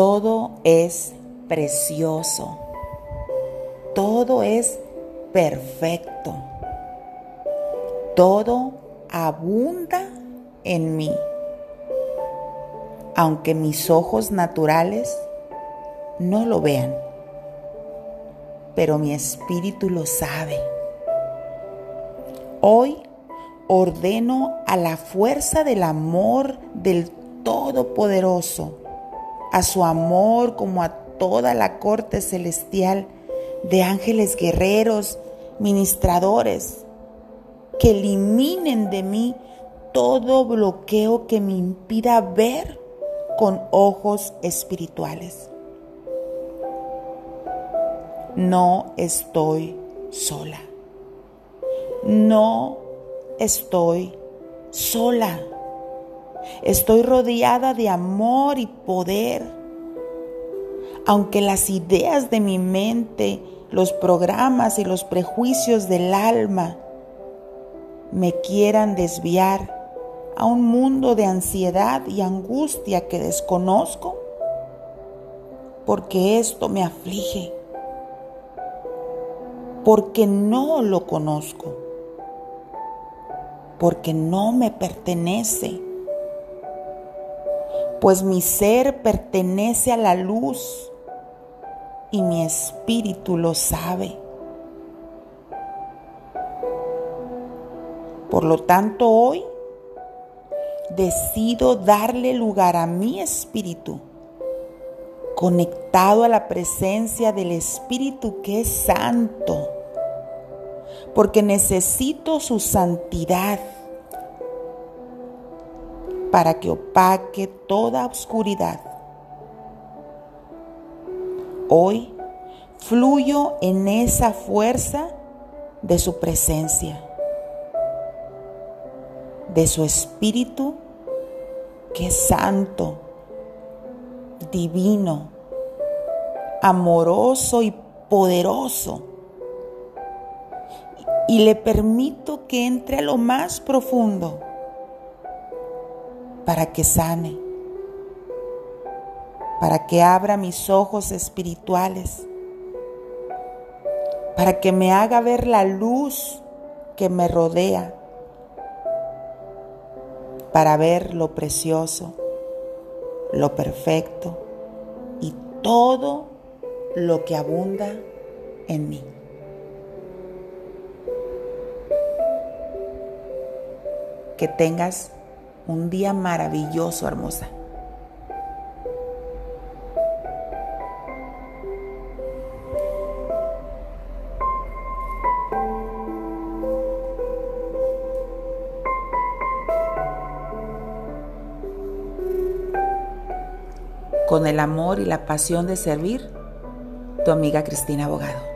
Todo es precioso. Todo es perfecto. Todo abunda en mí. Aunque mis ojos naturales no lo vean, pero mi espíritu lo sabe. Hoy ordeno a la fuerza del amor del Todopoderoso, a su amor como a toda la corte celestial de ángeles guerreros, ministradores, que eliminen de mí todo bloqueo que me impida ver con ojos espirituales. No estoy sola. No estoy sola. Estoy rodeada de amor y poder. Aunque las ideas de mi mente, los programas y los prejuicios del alma me quieran desviar a un mundo de ansiedad y angustia que desconozco, porque esto me aflige, porque no lo conozco, porque no me pertenece, pues mi ser pertenece a la luz y mi espíritu lo sabe. Por lo tanto, hoy decido darle lugar a mi espíritu, conectado a la presencia del Espíritu que es santo, porque necesito su santidad para que opaque toda oscuridad. Hoy fluyo en esa fuerza de su presencia de su Espíritu que es santo, divino, amoroso y poderoso. Y le permito que entre a lo más profundo para que sane, para que abra mis ojos espirituales, para que me haga ver la luz que me rodea para ver lo precioso, lo perfecto y todo lo que abunda en mí. Que tengas un día maravilloso, hermosa. con el amor y la pasión de servir, tu amiga Cristina Abogado.